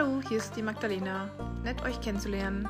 Hallo, hier ist die Magdalena. Nett euch kennenzulernen.